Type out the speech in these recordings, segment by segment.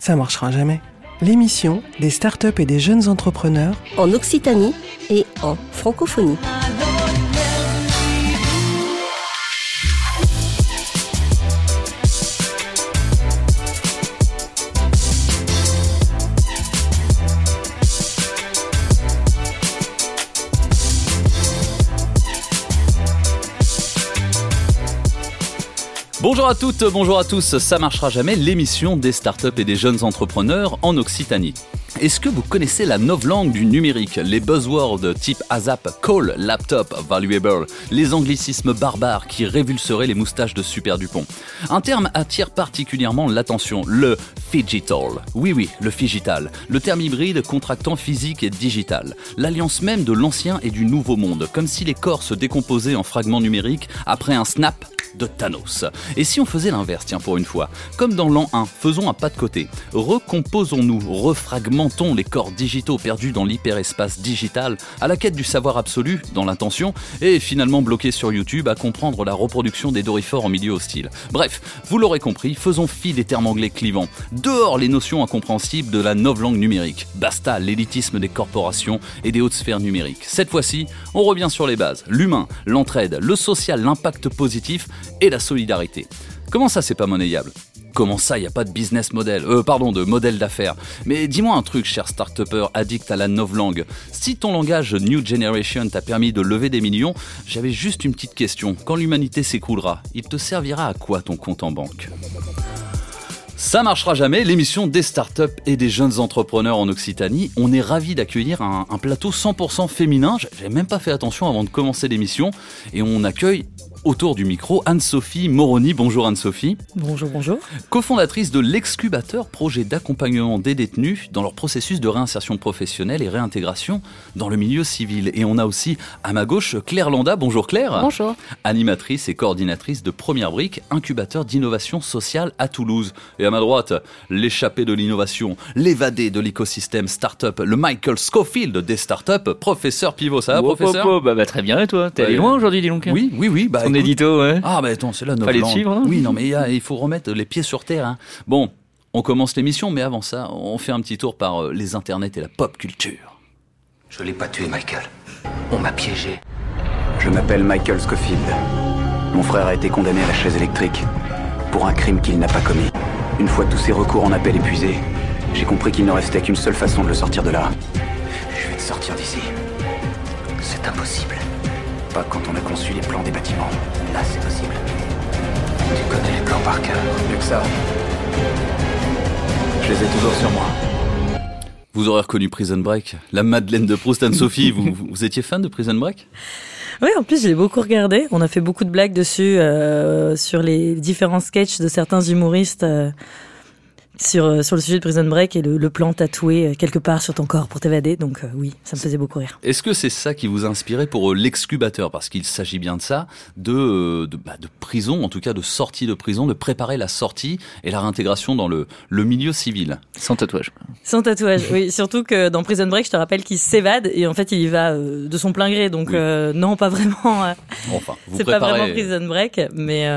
Ça marchera jamais. L'émission des startups et des jeunes entrepreneurs en Occitanie et en francophonie. Bonjour à toutes, bonjour à tous, ça marchera jamais, l'émission des startups et des jeunes entrepreneurs en Occitanie. Est-ce que vous connaissez la novlangue du numérique Les buzzwords type ASAP, call, laptop, valuable, les anglicismes barbares qui révulseraient les moustaches de Super Dupont? Un terme attire particulièrement l'attention, le Figital. Oui, oui, le Figital. Le terme hybride contractant physique et digital. L'alliance même de l'ancien et du nouveau monde, comme si les corps se décomposaient en fragments numériques après un snap de Thanos. Et si on faisait l'inverse, tiens, pour une fois? Comme dans l'an 1, faisons un pas de côté. Recomposons-nous, refragmentons les corps digitaux perdus dans l'hyperespace digital, à la quête du savoir absolu, dans l'intention, et finalement bloqués sur YouTube à comprendre la reproduction des dorifores en milieu hostile. Bref, vous l'aurez compris, faisons fi des termes anglais clivants. Dehors les notions incompréhensibles de la langue numérique. Basta l'élitisme des corporations et des hautes sphères numériques. Cette fois-ci, on revient sur les bases. L'humain, l'entraide, le social, l'impact positif et la solidarité. Comment ça, c'est pas monnayable? Comment ça, il n'y a pas de business model Euh, pardon, de modèle d'affaires. Mais dis-moi un truc, cher start addict à la novlangue. Si ton langage New Generation t'a permis de lever des millions, j'avais juste une petite question. Quand l'humanité s'écroulera, il te servira à quoi ton compte en banque ça marchera jamais, l'émission des startups et des jeunes entrepreneurs en Occitanie. On est ravi d'accueillir un, un, plateau 100% féminin. J'avais même pas fait attention avant de commencer l'émission. Et on accueille autour du micro Anne-Sophie Moroni. Bonjour Anne-Sophie. Bonjour, bonjour. Cofondatrice de l'Excubateur, projet d'accompagnement des détenus dans leur processus de réinsertion professionnelle et réintégration dans le milieu civil. Et on a aussi à ma gauche Claire Landa. Bonjour Claire. Bonjour. Animatrice et coordinatrice de Première Brique, incubateur d'innovation sociale à Toulouse. Et à ma droite, l'échappé de l'innovation, l'évadé de l'écosystème startup, le Michael Scofield des startups, professeur Pivot. Ça va, professeur bah, bah, Très bien, et toi? T'es allé loin aujourd'hui, dis donc Oui, oui, oui. Bah, édito, ouais. Ah, bah attends, c'est là notre Fallait suivre, hein. Oui, non, mais il faut remettre les pieds sur terre. Hein. Bon, on commence l'émission, mais avant ça, on fait un petit tour par euh, les internets et la pop culture. Je l'ai pas tué, Michael. On m'a piégé. Je m'appelle Michael Scofield. Mon frère a été condamné à la chaise électrique pour un crime qu'il n'a pas commis. Une fois tous ses recours en appel épuisés, j'ai compris qu'il ne restait qu'une seule façon de le sortir de là. Je vais te sortir d'ici. C'est impossible. Pas quand on a conçu les plans des bâtiments. Là, c'est possible. Tu connais les plans par cœur. Mieux que ça. Je les ai toujours sur moi. Vous aurez reconnu Prison Break, la Madeleine de Proust, Anne-Sophie. vous, vous, étiez fan de Prison Break? Oui, en plus, je l'ai beaucoup regardé. On a fait beaucoup de blagues dessus, euh, sur les différents sketchs de certains humoristes. Euh, sur, euh, sur le sujet de Prison Break et le, plan tatoué euh, quelque part sur ton corps pour t'évader. Donc euh, oui, ça me faisait beaucoup rire. Est-ce que c'est ça qui vous a inspiré pour l'excubateur? Parce qu'il s'agit bien de ça, de, de, bah, de, prison, en tout cas de sortie de prison, de préparer la sortie et la réintégration dans le, le milieu civil. Sans tatouage. Sans tatouage, oui. Surtout que dans Prison Break, je te rappelle qu'il s'évade et en fait il y va de son plein gré. Donc non, pas vraiment. enfin, c'est pas vraiment Prison Break. Mais,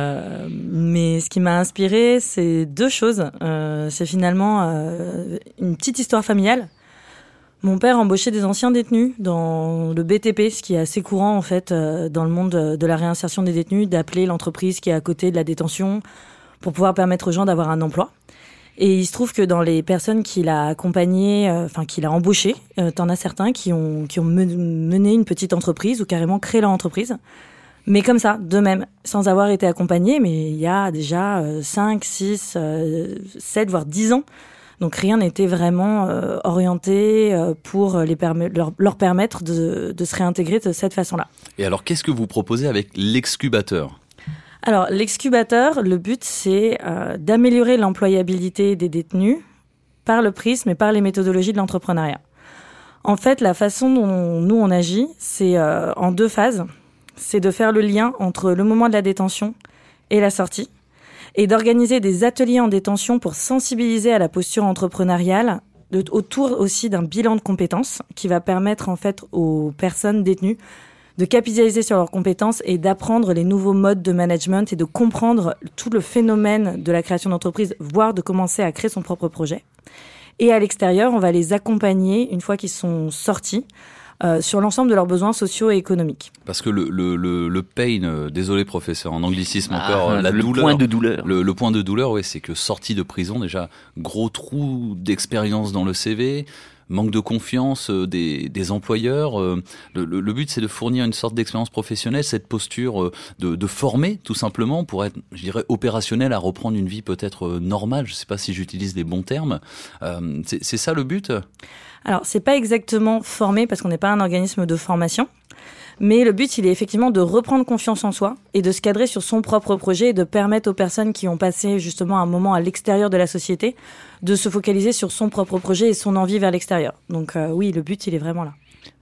mais ce qui m'a inspiré, c'est deux choses c'est finalement euh, une petite histoire familiale. Mon père embauchait des anciens détenus dans le BTP, ce qui est assez courant en fait euh, dans le monde de la réinsertion des détenus, d'appeler l'entreprise qui est à côté de la détention pour pouvoir permettre aux gens d'avoir un emploi. Et il se trouve que dans les personnes qu'il a accompagnées, euh, enfin qu'il a embauchées, t'en as certains qui ont qui ont mené une petite entreprise ou carrément créé leur entreprise. Mais comme ça, de même, sans avoir été accompagné, mais il y a déjà 5, 6, 7, voire 10 ans. Donc rien n'était vraiment euh, orienté euh, pour les leur, leur, permettre de, de, se réintégrer de cette façon-là. Et alors qu'est-ce que vous proposez avec l'excubateur? Alors l'excubateur, le but c'est euh, d'améliorer l'employabilité des détenus par le prisme et par les méthodologies de l'entrepreneuriat. En fait, la façon dont nous on agit, c'est en deux phases c'est de faire le lien entre le moment de la détention et la sortie, et d'organiser des ateliers en détention pour sensibiliser à la posture entrepreneuriale, autour aussi d'un bilan de compétences qui va permettre en fait aux personnes détenues de capitaliser sur leurs compétences et d'apprendre les nouveaux modes de management et de comprendre tout le phénomène de la création d'entreprise, voire de commencer à créer son propre projet. Et à l'extérieur, on va les accompagner une fois qu'ils sont sortis. Euh, sur l'ensemble de leurs besoins sociaux et économiques. Parce que le, le, le, le pain, euh, désolé professeur, en anglicisme Ah, encore, euh, la le douleur. point de douleur. Le, le point de douleur, oui, c'est que sorti de prison, déjà, gros trou d'expérience dans le CV, manque de confiance des, des employeurs. le, le- le but, c'est de fournir une sorte d'expérience professionnelle, cette posture de, de former, tout simplement, pour être, je dirais, opérationnel à reprendre une vie peut-être normale. Je ne sais pas si j'utilise les bons termes. Euh, c'est ça le but? Alors, c'est pas exactement formé parce qu'on n'est pas un organisme de formation. Mais le but, il est effectivement de reprendre confiance en soi et de se cadrer sur son propre projet et de permettre aux personnes qui ont passé justement un moment à l'extérieur de la société de se focaliser sur son propre projet et son envie vers l'extérieur. Donc euh, oui, le but, il est vraiment là.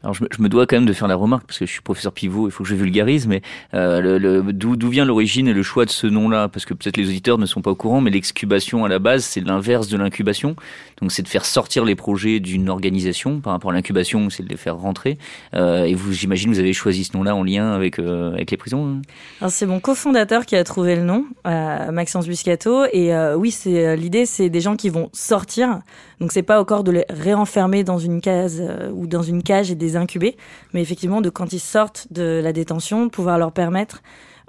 Alors je me, je me dois quand même de faire la remarque parce que je suis professeur pivot, il faut que je vulgarise, mais euh, le- le- d'où vient l'origine et le choix de ce nom-là? Parce que peut-être les auditeurs ne sont pas au courant, mais l'excubation à la base c'est l'inverse de l'incubation. Donc c'est de faire sortir les projets d'une organisation. Par rapport à l'incubation, c'est de les faire rentrer. Euh, et vous, j'imagine, vous avez choisi ce nom-là en lien avec euh, avec les prisons. hein Alors c'est mon cofondateur qui a trouvé le nom, euh, Maxence Buscato. Et euh, oui, c'est euh, l'idée, c'est des gens qui vont sortir. Donc c'est pas encore de les réenfermer dans une case ou dans une cage et de les incuber, mais effectivement de quand ils sortent de la détention, pouvoir leur permettre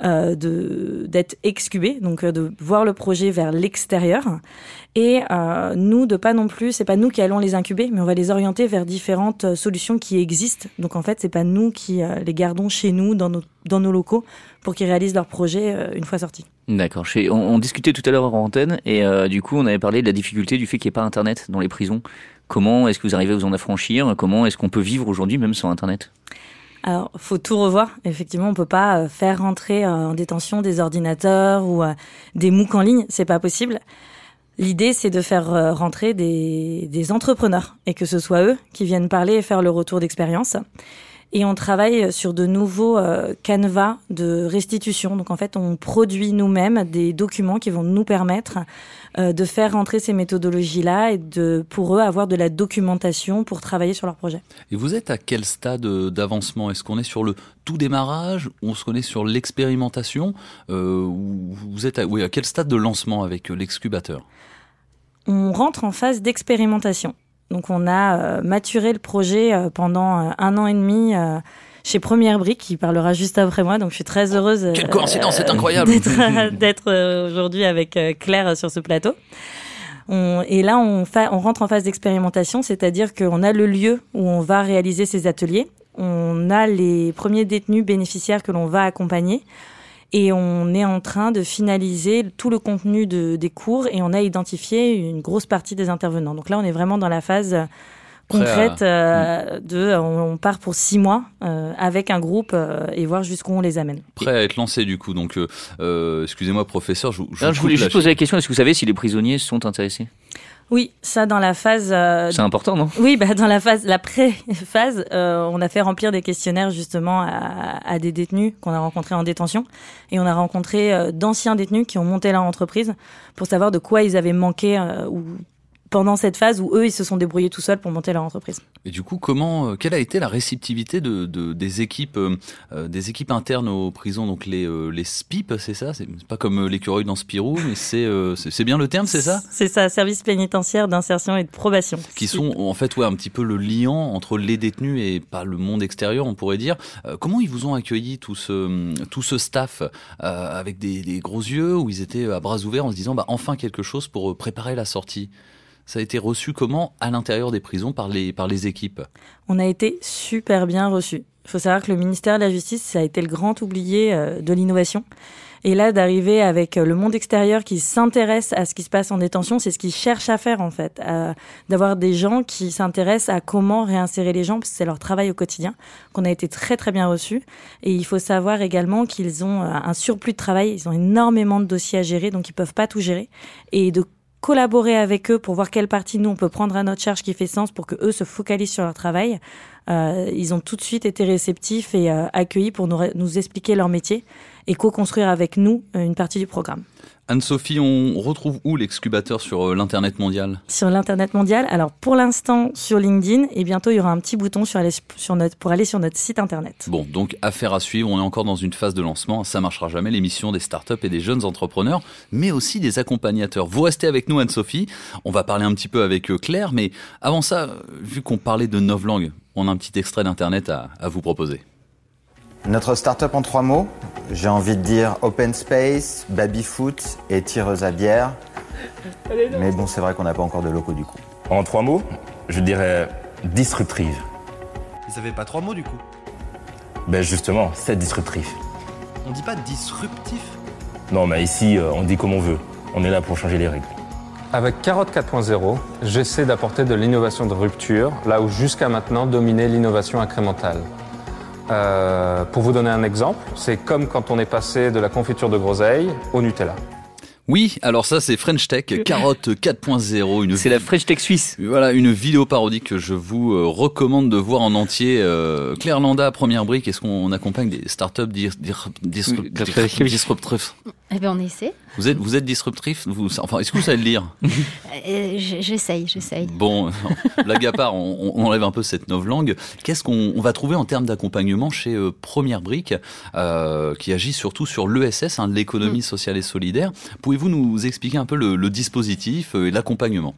euh, de d'être excubés, donc euh, de voir le projet vers l'extérieur. Et euh, nous, de pas non plus, c'est pas nous qui allons les incuber, mais on va les orienter vers différentes solutions qui existent. Donc en fait, c'est pas nous qui les gardons chez nous dans nos dans nos locaux pour qu'ils réalisent leur projet une fois sortis. D'accord. On, discutait tout à l'heure en antenne et euh, du coup on avait parlé de la difficulté du fait qu'il n'y ait pas Internet dans les prisons. Comment est-ce que vous arrivez à vous en affranchir? Comment est-ce qu'on peut vivre aujourd'hui même sans Internet? Alors, faut tout revoir. Effectivement, on peut pas euh, faire rentrer euh, en détention des ordinateurs ou des MOOC en ligne, c'est pas possible. L'idée, c'est de faire rentrer des, des entrepreneurs et que ce soit eux qui viennent parler et faire le retour d'expérience. Et on travaille sur de nouveaux euh, canevas de restitution. Donc en fait, on produit nous-mêmes des documents qui vont nous permettre euh, de faire rentrer ces méthodologies-là et de, pour eux, avoir de la documentation pour travailler sur leur projet. Et vous êtes à quel stade euh, d'avancement? Est-ce qu'on est sur le tout démarrage ou on se connaît sur l'expérimentation? Euh, ou Vous êtes à, oui, à quel stade de lancement avec l'excubateur? On rentre en phase d'expérimentation. Donc on a euh, maturé le projet euh, pendant euh, un an et demi chez Première Brique, qui parlera juste après moi. Donc je suis très heureuse. Quelle coïncidence, c'est incroyable. d'être aujourd'hui avec Claire sur ce plateau. On, et là, on, on rentre en phase d'expérimentation, c'est-à-dire qu'on a le lieu où on va réaliser ces ateliers. On a les premiers détenus bénéficiaires que l'on va accompagner. Et on est en train de finaliser tout le contenu de, des cours et on a identifié une grosse partie des intervenants. Donc là, on est vraiment dans la phase concrète euh, de on, on part pour six mois euh, avec un groupe euh, et voir jusqu'où on les amène. Prêt à être lancé du coup. Donc, euh, euh, excusez-moi professeur, je, je, je voulais juste poser la question, est-ce que vous savez si les prisonniers sont intéressés? Oui, ça dans la phase euh, C'est important, non? Oui, bah dans la phase, la pré-phase, euh, on a fait remplir des questionnaires justement à, à des détenus qu'on a rencontrés en détention, et on a rencontré euh, d'anciens détenus qui ont monté leur entreprise pour savoir de quoi ils avaient manqué euh, ou pendant cette phase où eux ils se sont débrouillés tout seuls pour monter leur entreprise. Et du coup, comment, euh, quelle a été la réceptivité de, de- des équipes, euh, euh, des équipes internes aux prisons, donc les euh, les SPIP, c'est ça? C'est pas comme l'écureuil dans Spirou, mais c'est euh, bien le terme, c'est ça? C'est ça, service pénitentiaire d'insertion et de probation. qui sont en fait ouais un petit peu le liant entre les détenus et pas le monde extérieur on pourrait dire comment ils vous ont accueilli tout ce tout ce staff avec des, des gros yeux où ils étaient à bras ouverts en se disant bah enfin quelque chose pour préparer la sortie? Ça a été reçu comment à l'intérieur des prisons par les par les équipes On a été super bien reçus. Il faut savoir que le ministère de la Justice, ça a été le grand oublié euh, de l'innovation. Et là, d'arriver avec euh, le monde extérieur qui s'intéresse à ce qui se passe en détention, c'est ce qu'ils cherchent à faire en fait. D'avoir des gens qui s'intéressent à comment réinsérer les gens, parce que c'est leur travail au quotidien, qu'on a été très très bien reçus. Et il faut savoir également qu'ils ont euh, un surplus de travail, ils ont énormément de dossiers à gérer, donc ils peuvent pas tout gérer. Et de collaborer avec eux pour voir quelle partie nous on peut prendre à notre charge qui fait sens pour que eux se focalisent sur leur travail. Euh, ils ont tout de suite été réceptifs et euh, accueillis pour nous, expliquer leur métier et co-construire avec nous euh, une partie du programme. Anne-Sophie, on retrouve où l'excubateur sur euh, l'Internet mondial? Sur l'Internet mondial, alors pour l'instant sur LinkedIn, et bientôt il y aura un petit bouton sur aller sur notre, pour aller sur notre site Internet. Bon, donc affaire à suivre, on est encore dans une phase de lancement, ça marchera jamais, l'émission des startups et des jeunes entrepreneurs, mais aussi des accompagnateurs. Vous restez avec nous Anne-Sophie, on va parler un petit peu avec euh, Claire, mais avant ça, vu qu'on parlait de novlangue, on a un petit extrait d'Internet à, à vous proposer. Notre start-up en trois mots, j'ai envie de dire open space, baby-foot et tireuse à bière. Mais bon, c'est vrai qu'on n'a pas encore de locaux du coup. En trois mots, je dirais disruptive. Vous savez pas trois mots du coup Ben justement, c'est disruptif. On dit pas disruptif? Non, mais ici, euh, on dit comme on veut. On est là pour changer les règles. Avec Carotte 4.0, j'essaie d'apporter de l'innovation de rupture, là où jusqu'à maintenant dominait l'innovation incrémentale. Euh, pour vous donner un exemple, c'est comme quand on est passé de la confiture de groseille au Nutella. Oui, alors ça c'est French Tech, carotte 4.0. Une C'est la French Tech suisse. Voilà, une vidéo parodie que je vous euh, recommande de voir en entier. Euh, Claire Landa, première brique, est-ce qu'on accompagne des startups disruptrices? Eh ben, on essaie. Vous êtes, vous êtes disruptif vous, Enfin, est-ce que vous savez le lire? Euh, j'essaye, j'essaye. Bon, blague à part, on, on enlève un peu cette novlangue. Qu'est-ce qu'on on va trouver en termes d'accompagnement chez euh, Première Brique, euh, qui agit surtout sur l'ESS, hein, l'économie sociale et solidaire? Pouvez-vous nous expliquer un peu le, le dispositif euh, et l'accompagnement?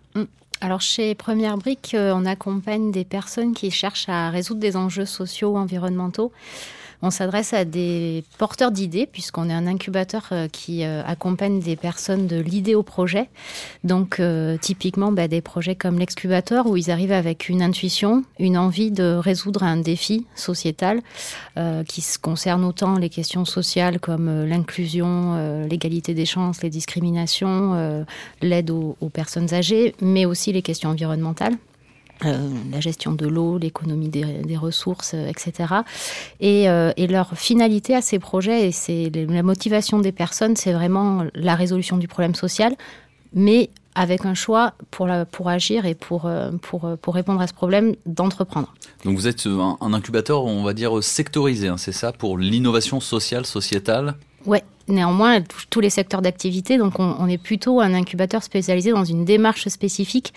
Alors chez Première Brique, on accompagne des personnes qui cherchent à résoudre des enjeux sociaux ou environnementaux. On s'adresse à des porteurs d'idées, puisqu'on est un incubateur euh, qui euh, accompagne des personnes de l'idée au projet. Donc, euh, typiquement, bah, des projets comme l'excubateur, où ils arrivent avec une intuition, une envie de résoudre un défi sociétal qui concerne autant les questions sociales comme l'inclusion, l'égalité des chances, les discriminations, l'aide aux personnes âgées, mais aussi les questions environnementales. Euh, la gestion de l'eau, l'économie des, des ressources, euh, etc. Et, euh, et leur finalité à ces projets, et c'est la motivation des personnes, c'est vraiment la résolution du problème social, mais avec un choix pour, la- pour agir et pour, pour, pour répondre à ce problème d'entreprendre. Donc vous êtes un, un incubateur, on va dire, sectorisé, hein, c'est ça, pour l'innovation sociale, sociétale? Ouais, néanmoins, elle touche tous les secteurs d'activité, donc on, est plutôt un incubateur spécialisé dans une démarche spécifique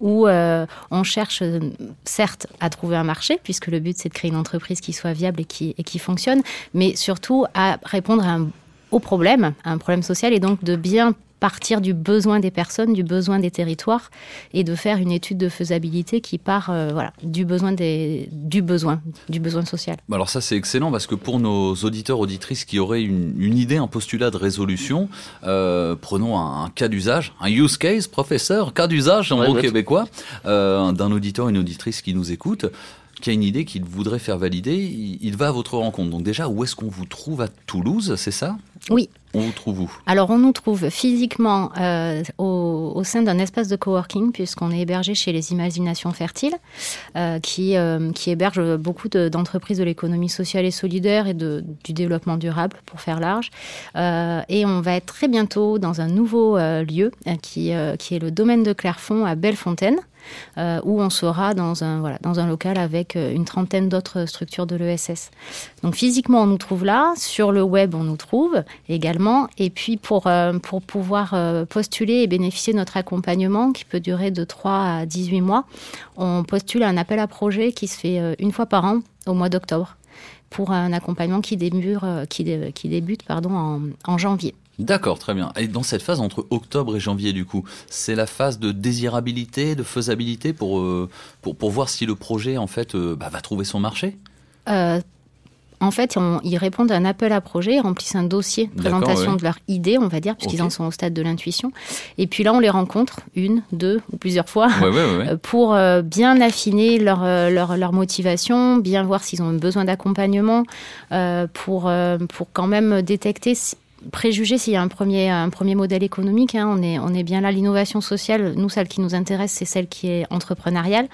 où euh, on cherche, euh, certes, à trouver un marché, puisque le but c'est de créer une entreprise qui soit viable et qui, et qui fonctionne, mais surtout à répondre au problème, à un problème social, et donc de bien partir du besoin des personnes, du besoin des territoires, et de faire une étude de faisabilité qui part euh, voilà, du, besoin des, du besoin, du besoin social. Bah Alors ça c'est excellent parce que pour nos auditeurs auditrices qui auraient une, une idée, un postulat de résolution, euh, prenons un, un cas d'usage, un use case, professeur, cas d'usage en Ouais, gros ouais. québécois, euh, d'un auditeur, une auditrice qui nous écoute, qui a une idée qu'il voudrait faire valider, il, va à votre rencontre. Donc déjà, où est-ce qu'on vous trouve à Toulouse, c'est ça? Oui. On vous trouve où? Alors, on nous trouve physiquement euh, au, au sein d'un espace de coworking, puisqu'on est hébergé chez les Imaginations Fertiles, euh, qui, euh, qui héberge beaucoup de- d'entreprises de, l'économie sociale et solidaire et de, du développement durable, pour faire large. Euh, et on va être très bientôt dans un nouveau lieu, qui, qui est le domaine de Clairefonds à Bellefontaine. Euh, où on sera dans un, local avec euh, une trentaine d'autres structures de l'ESS. Donc physiquement, on nous trouve là. Sur le web, on nous trouve également. Et puis pour, euh, pouvoir postuler et bénéficier de notre accompagnement, qui peut durer de 3 à 18 mois, on postule un appel à projet qui se fait une fois par an au mois d'octobre pour un accompagnement qui débute, pardon, en janvier. D'accord, très bien. Et dans cette phase entre octobre et janvier, du coup, c'est la phase de désirabilité, de faisabilité pour, euh, pour, pour voir si le projet, en fait, euh, bah, va trouver son marché? Euh, en fait, on- ils répondent à un appel à projet, ils remplissent un dossier, présentation ouais. de leur idée, on va dire, puisqu'ils en sont au stade de l'intuition. Et puis là, on les rencontre une, deux ou plusieurs fois Ouais, ouais, pour bien affiner leur, leur, leur motivation, bien voir s'ils ont besoin d'accompagnement, pour, pour quand même détecter, préjuger s'il y a un premier, un premier modèle économique. hein. on, est, on est bien là, l'innovation sociale, nous, celle qui nous intéresse, c'est celle qui est entrepreneuriale.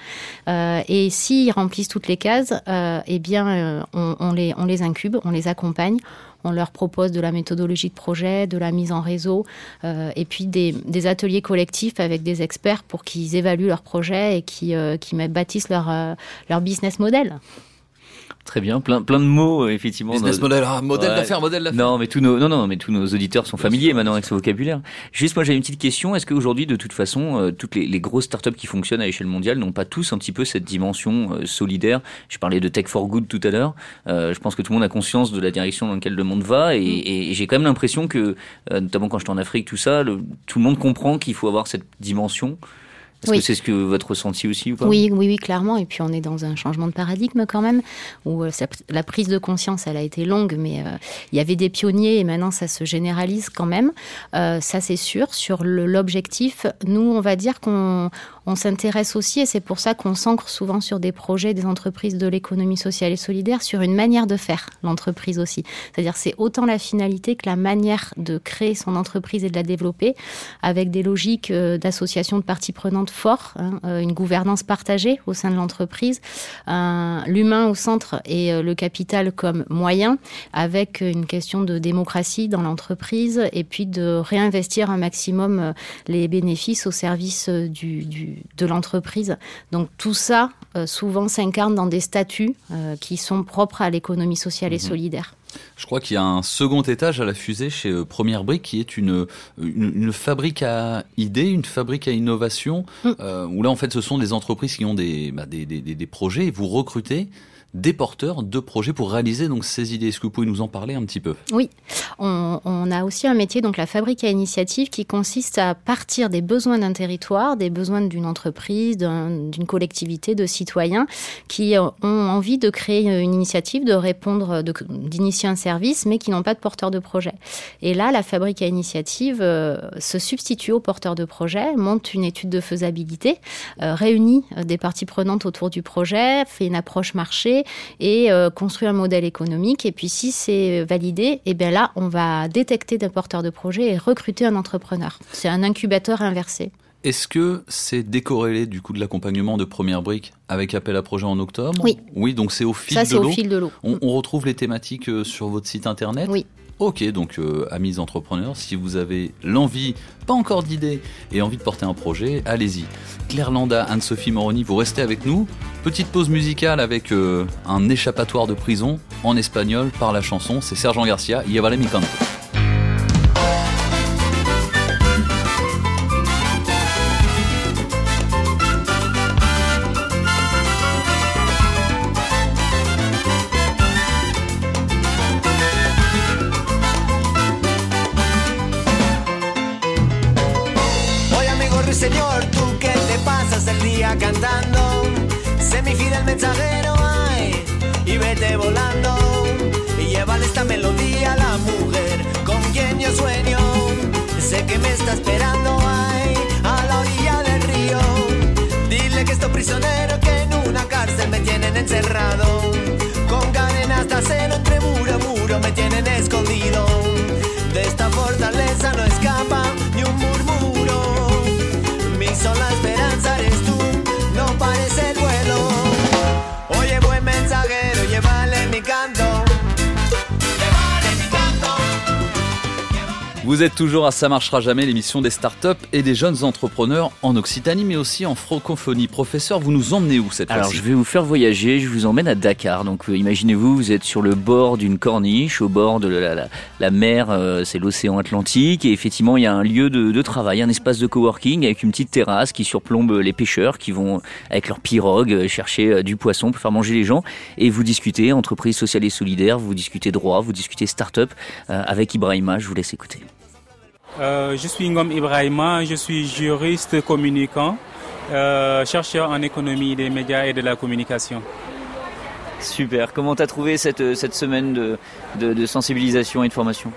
Euh, et s'ils remplissent toutes les cases, euh, eh bien, euh, on, les, on les incube, on les accompagne. On leur propose de la méthodologie de projet, de la mise en réseau, et puis des, ateliers collectifs avec des experts pour qu'ils évaluent leur projet et qui, qui bâtissent leur, leur business model. Très bien, plein, plein de mots, effectivement. Business model, ah, modèle d'affaires, modèle d'affaires. Non, mais tous nos, non, non, mais tous nos auditeurs sont familiers maintenant avec ce vocabulaire. Juste, moi, j'ai une petite question. Est-ce qu'aujourd'hui, de toute façon, euh, toutes les, les, grosses startups qui fonctionnent à l'échelle mondiale n'ont pas tous un petit peu cette dimension euh, solidaire? Je parlais de Tech for Good tout à l'heure. Euh, je pense que tout le monde a conscience de la direction dans laquelle le monde va, et, mm. et, et j'ai quand même l'impression que, notamment quand j'étais en Afrique, tout ça, le, tout le monde comprend qu'il faut avoir cette dimension. Est-ce que c'est ce que votre ressenti aussi ou pas oui, oui, oui, clairement. Et puis on est dans un changement de paradigme quand même, où euh, la prise de conscience, elle a été longue, mais euh, il y avait des pionniers et maintenant ça se généralise quand même. Euh, ça c'est sûr. Sur l'objectif, nous, on va dire qu'on on s'intéresse aussi, et c'est pour ça qu'on s'ancre souvent sur des projets des entreprises de l'économie sociale et solidaire, sur une manière de faire l'entreprise aussi. C'est-à-dire c'est autant la finalité que la manière de créer son entreprise et de la développer, avec des logiques d'association de parties prenantes fort, hein, euh, une gouvernance partagée au sein de l'entreprise, l'humain au centre et euh, le capital comme moyen, avec une question de démocratie dans l'entreprise et puis de réinvestir un maximum euh, les bénéfices au service du, de l'entreprise. Donc tout ça, souvent, s'incarne dans des statuts qui sont propres à l'économie sociale et mhm. solidaire. Je crois qu'il y a un second étage à la fusée chez euh, Première Brique qui est une, une, fabrique à idées, une fabrique à innovation, mm. euh, où là en fait ce sont des entreprises qui ont des, bah, des, des, des projets et vous recrutez des porteurs de projets pour réaliser donc ces idées. Est-ce que vous pouvez nous en parler un petit peu? Oui, on, on, a aussi un métier, donc la fabrique à initiative, qui consiste à partir des besoins d'un territoire, des besoins d'une entreprise, d'une collectivité, de citoyens qui ont envie de créer une initiative, de répondre, d'initier un service, mais qui n'ont pas de porteur de projet. Et là, la fabrique à initiative euh, se substitue aux porteurs de projet, monte une étude de faisabilité, euh, réunit euh, des parties prenantes autour du projet, fait une approche marché, et construire un modèle économique. Et puis si c'est validé, et eh bien là, on va détecter des porteurs de projet et recruter un entrepreneur. C'est un incubateur inversé. Est-ce que c'est décorrélé du coup de l'accompagnement de première brique avec appel à projet en octobre Oui. Oui, donc c'est au fil Ça, de l'eau. au fil de l'eau. On, on, retrouve les thématiques euh, sur votre site internet Oui. Ok, donc euh, amis entrepreneurs, si vous avez l'envie, pas encore d'idée, et envie de porter un projet, allez-y. Claire Landa, Anne-Sophie Moroni, vous restez avec nous. Petite pause musicale avec euh, un échappatoire de prison en espagnol par la chanson, c'est Sergent Garcia, Y vale mi canto. Vous êtes toujours à Ça marchera jamais, l'émission des startups et des jeunes entrepreneurs en Occitanie, mais aussi en francophonie. Professeur, vous nous emmenez où cette fois-ci Alors, je vais vous faire voyager, je vous emmène à Dakar. Donc, euh, imaginez-vous, vous êtes sur le bord d'une corniche, au bord de la, la, la mer, euh, c'est l'océan Atlantique, et effectivement, il y a un lieu de, de, travail, un espace de coworking avec une petite terrasse qui surplombe les pêcheurs qui vont, avec leur pirogue, chercher euh, du poisson pour faire manger les gens. Et vous discutez entreprise sociale et solidaire, vous discutez droit, vous discutez start-up avec Ibrahima. Je vous laisse écouter. Euh, je suis Ngom Ibrahima, je suis juriste communicant, euh, chercheur en économie des médias et de la communication. Super. Comment tu as trouvé cette, cette semaine de sensibilisation et de formation?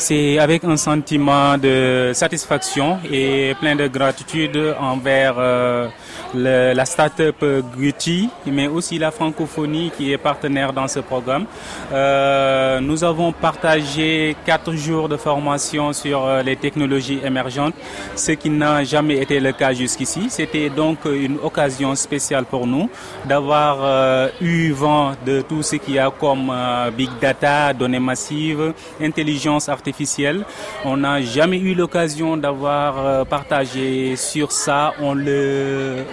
C'est avec un sentiment de satisfaction et plein de gratitude envers euh, la start-up Guti, mais aussi la francophonie qui est partenaire dans ce programme. Euh, nous avons partagé quatre jours de formation sur euh, les technologies émergentes, ce qui n'a jamais été le cas jusqu'ici. C'était donc une occasion spéciale pour nous d'avoir eu vent de tout ce qu'il y a comme big data, données massives, intelligence artificielle On n'a jamais eu l'occasion d'avoir partagé sur ça. On le,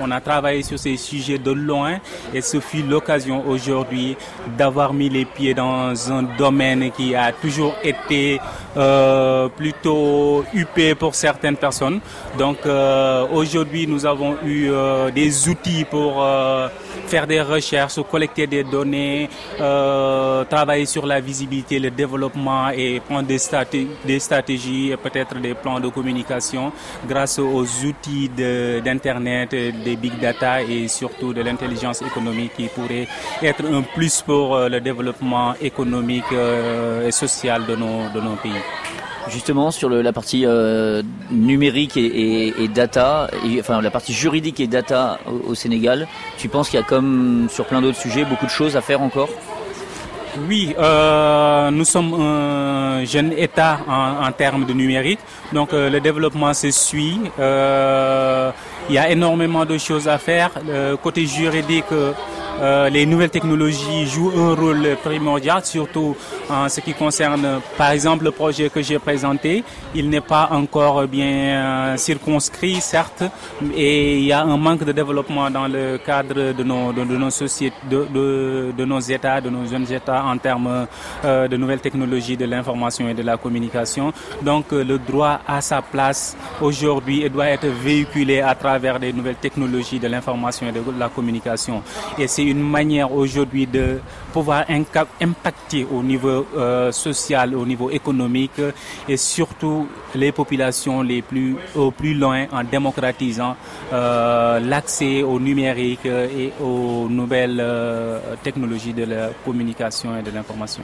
on a travaillé sur ces sujets de loin et ce fut l'occasion aujourd'hui d'avoir mis les pieds dans un domaine qui a toujours été euh, plutôt huppé pour certaines personnes. Donc euh, aujourd'hui, nous avons eu euh, des outils pour faire des recherches, collecter des données, travailler sur la visibilité, le développement et prendre des, stratégies, et peut-être des plans de communication grâce aux outils d'Internet, des big data et surtout de l'intelligence économique qui pourrait être un plus pour euh, le développement économique euh, et social de nos, de nos pays. Justement, sur le, la partie euh, numérique et, et, et data, et, enfin la partie juridique et data au, au Sénégal, tu penses qu'il y a comme sur plein d'autres sujets beaucoup de choses à faire encore? Oui, euh, nous sommes un jeune État en, en termes de numérique, donc euh, le développement se suit. Euh, il y a énormément de choses à faire. Le côté juridique, euh, les nouvelles technologies jouent un rôle primordial, surtout en ce qui concerne, par exemple, le projet que j'ai présenté. Il n'est pas encore bien circonscrit, certes, et il y a un manque de développement dans le cadre de nos, de, nos sociétés, de, de, nos États, de nos jeunes États en termes euh, de nouvelles technologies de l'information et de la communication. Donc, euh, le droit a sa place aujourd'hui et doit être véhiculé à travers des nouvelles technologies de l'information et de la communication. Et c'est une manière aujourd'hui de pouvoir impacter au niveau euh, social, au niveau économique et surtout les populations les plus au plus loin en démocratisant euh, l'accès au numérique et aux nouvelles euh, technologies de la communication et de l'information.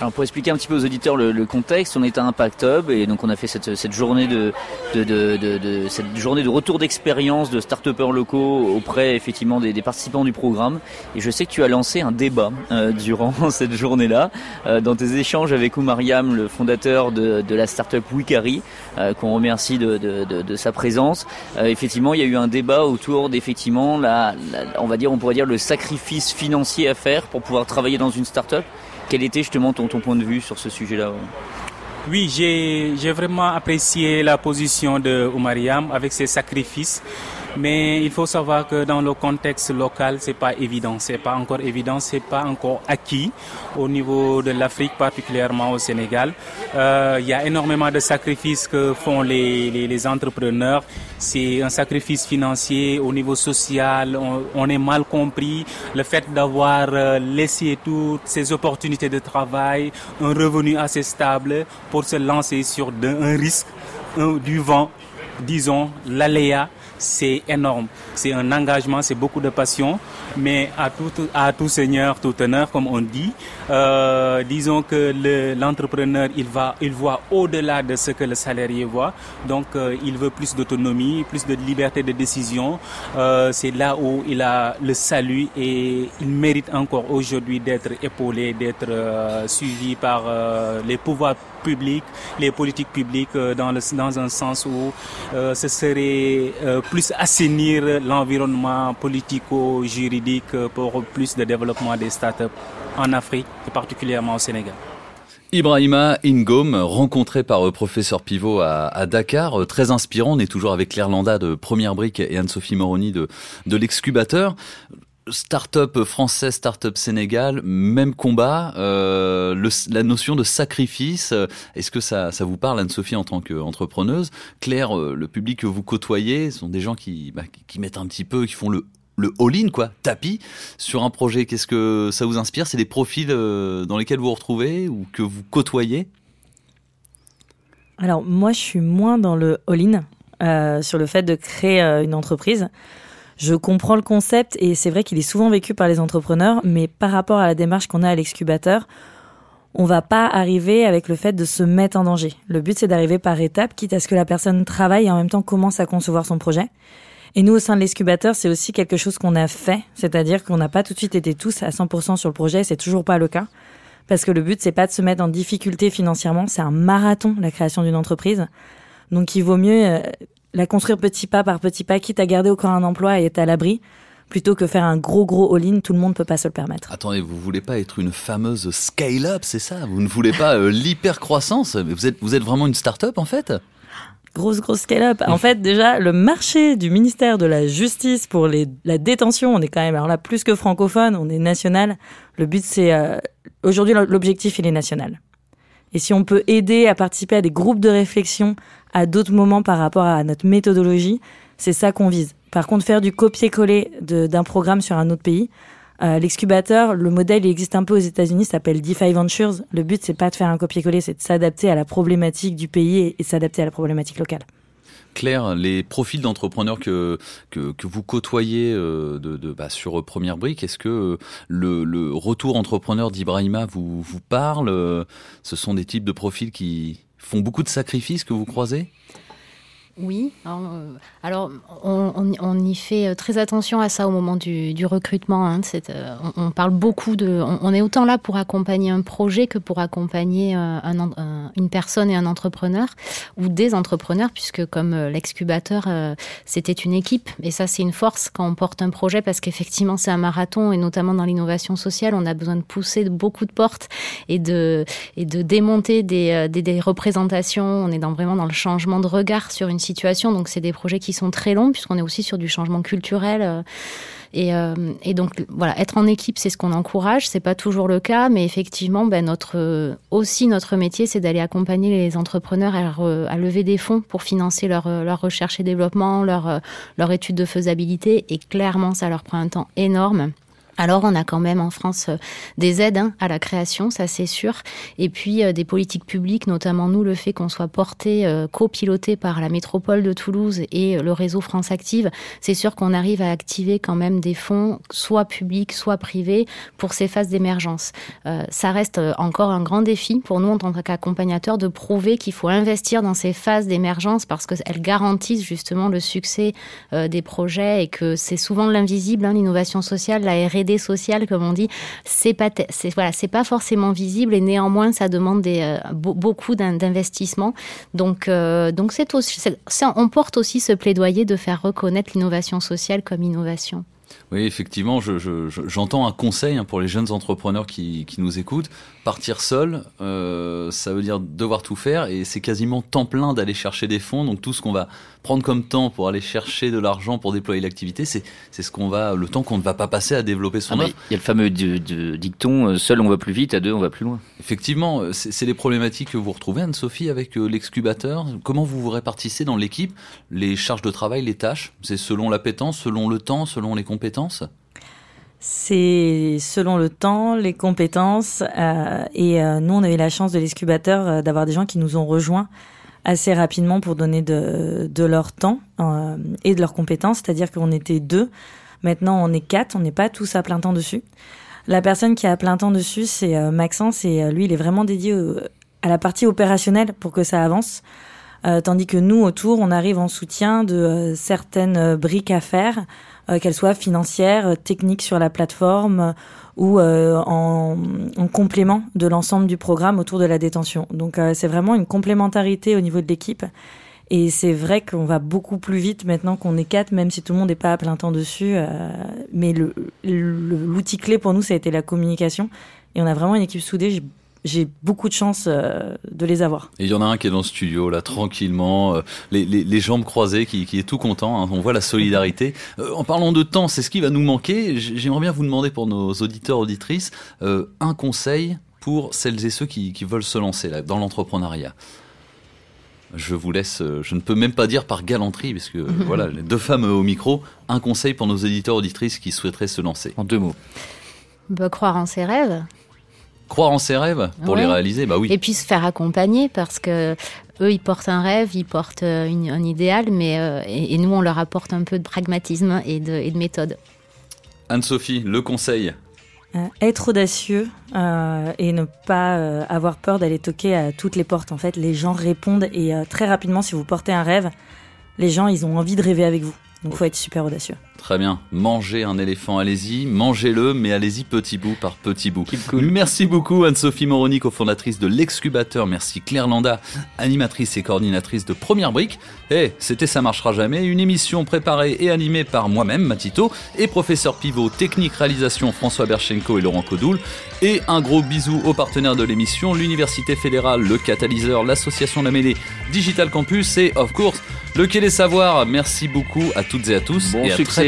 Alors pour expliquer un petit peu aux auditeurs le, contexte, on est à Impact Hub et donc on a fait cette, journée de, de, de, de, cette journée de retour d'expérience de start-upers locaux auprès effectivement des, participants du programme. Et je sais que tu as lancé un débat euh, durant cette journée-là euh, dans tes échanges avec Oumariam, le fondateur de, la start-up Wikari, euh, qu'on remercie de, sa présence. Effectivement, il y a eu un débat autour d'effectivement la, on va dire, on pourrait dire le sacrifice financier à faire pour pouvoir travailler dans une start-up. Quel était justement ton, ton point de vue sur ce sujet-là Oui, j'ai vraiment apprécié la position de Oumariam avec ses sacrifices. Mais il faut savoir que dans le contexte local, c'est pas évident, c'est pas encore évident, c'est pas encore acquis au niveau de l'Afrique, particulièrement au Sénégal. Euh, il y a énormément de sacrifices que font les, entrepreneurs. C'est un sacrifice financier au niveau social. On, est mal compris. Le fait d'avoir euh, laissé toutes ces opportunités de travail, un revenu assez stable pour se lancer sur un risque, du vent, disons l'aléa c'est énorme. C'est un engagement, c'est beaucoup de passion, mais à tout, à tout seigneur, tout honneur, comme on dit. Euh, disons que l'entrepreneur, il, il voit au-delà de ce que le salarié voit. Donc, euh, il veut plus d'autonomie, plus de liberté de décision. Euh, c'est là où il a le salut et il mérite encore aujourd'hui d'être épaulé, d'être euh, suivi par euh, les pouvoirs publics, les politiques publiques euh, dans, le, dans un sens où ce serait plus assainir l'environnement politico-juridique pour plus de développement des startups en Afrique et particulièrement au Sénégal. Ibrahima Ingom, rencontré par euh, professeur Pivot à, Dakar, euh, très inspirant. On est toujours avec Claire Landa de Première Brique et Anne-Sophie Moroni de, de l'Excubateur. Start-up français, start-up Sénégal, même combat. Euh, la notion de sacrifice, est-ce que ça, vous parle, Anne-Sophie, en tant qu'entrepreneuse? Claire, le public que vous côtoyez sont des gens qui, bah, qui mettent un petit peu, qui font le le all-in, quoi, tapis, sur un projet. Qu'est-ce que ça vous inspire? C'est des profils euh, dans lesquels vous vous retrouvez ou que vous côtoyez? Alors, moi, je suis moins dans le all-in, euh, sur le fait de créer euh, une entreprise. Je comprends le concept et c'est vrai qu'il est souvent vécu par les entrepreneurs, mais par rapport à la démarche qu'on a à l'excubateur, on va pas arriver avec le fait de se mettre en danger. Le but, c'est d'arriver par étapes, quitte à ce que la personne travaille et en même temps commence à concevoir son projet. Et nous, au sein de l'excubateur, c'est aussi quelque chose qu'on a fait, c'est-à-dire qu'on n'a pas tout de suite été tous à 100% sur le projet, c'est toujours pas le cas. Parce que le but, c'est pas de se mettre en difficulté financièrement, c'est un marathon, la création d'une entreprise. Donc, il vaut mieux euh, la construire petit pas par petit pas, quitte à garder encore un emploi et être à l'abri, plutôt que faire un gros gros all-in. Tout le monde peut pas se le permettre. Attendez, vous voulez pas être une fameuse scale-up, c'est ça? Vous ne voulez pas euh, l'hyper-croissance? Vous êtes, vous êtes vraiment une start-up en fait? Grosse, grosse scale-up. En fait, déjà, le marché du ministère de la Justice pour les, la détention, on est quand même, alors là, plus que francophone, on est national. Le but, c'est, euh, aujourd'hui, l'objectif, il est national. Et si on peut aider à participer à des groupes de réflexion à d'autres moments par rapport à notre méthodologie, c'est ça qu'on vise. Par contre, faire du copier-coller d'un programme sur un autre pays, euh, l'excubateur, le modèle, il existe un peu aux États-Unis, s'appelle DeFi Ventures. Le but, c'est pas de faire un copier-coller, c'est de s'adapter à la problématique du pays et, s'adapter à la problématique locale. Claire, les profils d'entrepreneurs que, que, vous côtoyez euh, de, de bah, sur Première Brique, est-ce que euh, le, le, retour entrepreneur d'Ibrahima vous, vous parle? Ce sont des types de profils qui font beaucoup de sacrifices que vous croisez? Oui, alors, euh, on, y fait euh, très attention à ça au moment du, recrutement. Hein, euh, on, parle beaucoup de. On, est autant là pour accompagner un projet que pour accompagner une personne et un entrepreneur ou des entrepreneurs, puisque comme l'excubateur, c'était une équipe. Et ça, c'est une force quand on porte un projet parce qu'effectivement, c'est un marathon et notamment dans l'innovation sociale, on a besoin de pousser beaucoup de portes et de, démonter des, des, des représentations. On est dans, vraiment dans le changement de regard sur une Donc, c'est des projets qui sont très longs, puisqu'on est aussi sur du changement culturel. Euh, et, euh, et, donc voilà, être en équipe, c'est ce qu'on encourage. C'est pas toujours le cas, mais effectivement, ben, notre aussi notre métier, c'est d'aller accompagner les entrepreneurs à, lever des fonds pour financer leur, leur recherche et développement, leur leur étude de faisabilité. Et clairement, ça leur prend un temps énorme. Alors, on a quand même en France euh, des aides hein, à la création, ça c'est sûr, et puis euh, des politiques publiques, notamment nous, le fait qu'on soit porté, euh, copiloté par la métropole de Toulouse et le réseau France Active, c'est sûr qu'on arrive à activer quand même des fonds, soit publics, soit privés, pour ces phases d'émergence. ça reste encore un grand défi pour nous en tant qu'accompagnateurs de prouver qu'il faut investir dans ces phases d'émergence parce qu'elles garantissent justement le succès des projets et que c'est souvent l'invisible, hein, l'innovation sociale, la R&D sociale, comme on dit, c'est pas, c'est voilà, c'est pas forcément visible et néanmoins ça demande des, euh, beaucoup d'investissements. Donc, euh, donc c'est aussi, on porte aussi ce plaidoyer de faire reconnaître l'innovation sociale comme innovation. Oui, effectivement, j'entends un conseil hein, pour les jeunes entrepreneurs qui, nous écoutent. Partir seul, euh, ça veut dire devoir tout faire et c'est quasiment temps plein d'aller chercher des fonds. Donc tout ce qu'on va prendre comme temps pour aller chercher de l'argent pour déployer l'activité, c'est ce qu'on va, le temps qu'on ne va pas passer à développer son ah, offre. Il y a le fameux dicton euh, seul on va plus vite, à deux on va plus loin. Effectivement, euh, c'est les problématiques que vous retrouvez, Anne-Sophie, avec l'excubateur. Comment vous vous répartissez dans l'équipe les charges de travail, les tâches? C'est selon l'appétence, selon le temps, selon les compétences? C'est selon le temps, les compétences. Euh, et euh, nous, on a eu la chance de l'excubateur euh, d'avoir des gens qui nous ont rejoints assez rapidement pour donner de, de leur temps et de leurs compétences. C'est-à-dire qu'on était deux. Maintenant, on est quatre. On n'est pas tous à plein temps dessus. La personne qui a à plein temps dessus, c'est Maxence. Et lui, il est vraiment dédié à la partie opérationnelle pour que ça avance. Tandis que nous, autour, on arrive en soutien de certaines briques à faire euh, qu'elles soient financières, euh, techniques sur la plateforme euh, ou en, complément de l'ensemble du programme autour de la détention. Donc c'est vraiment une complémentarité au niveau de l'équipe. Et c'est vrai qu'on va beaucoup plus vite maintenant qu'on est quatre, même si tout le monde n'est pas à plein temps dessus. mais l'outil clé pour nous, ça a été la communication. Et on a vraiment une équipe soudée beaucoup de chance euh, de les avoir. Et il y en a un qui est dans le studio, là, tranquillement, euh, les, les, les, jambes croisées, qui, qui est tout content. Hein, on voit la solidarité. Euh, en parlant de temps, c'est ce qui va nous manquer. J'aimerais bien vous demander pour nos auditeurs, auditrices, un conseil pour celles et ceux qui, qui veulent se lancer là, dans l'entrepreneuriat. Je vous laisse, je ne peux même pas dire par galanterie, parce que voilà, les deux femmes au micro, un conseil pour nos auditeurs, auditrices qui souhaiteraient se lancer. En deux mots. Bah, croire en ses rêves. Croire en ses rêves pour les réaliser, bah oui. Et puis se faire accompagner parce que eux, ils portent un rêve, ils portent euh, un idéal, mais euh, et, nous, on leur apporte un peu de pragmatisme et de, et de méthode. Anne-Sophie, le conseil euh, être audacieux et ne pas avoir peur d'aller toquer à toutes les portes. En fait, les gens répondent et très rapidement, si vous portez un rêve, les gens, ils ont envie de rêver avec vous. Donc faut être super audacieux. Très bien. Mangez un éléphant, allez-y. Mangez-le, mais allez-y petit bout par petit bout. Merci beaucoup Anne-Sophie Moroni, cofondatrice de l'Excubateur. Merci Claire Landa, animatrice et coordinatrice de Première Brique. Et c'était Ça marchera jamais, une émission préparée et animée par moi-même, Matito, et professeur pivot, technique, réalisation François Berchenko et Laurent Codoul. Et un gros bisou aux partenaires de l'émission, l'Université fédérale, le Catalyseur, l'Association La Mêlée, Digital Campus et, of course, le Quai des Savoirs. Merci beaucoup à toutes et à tous Bon et à succès. très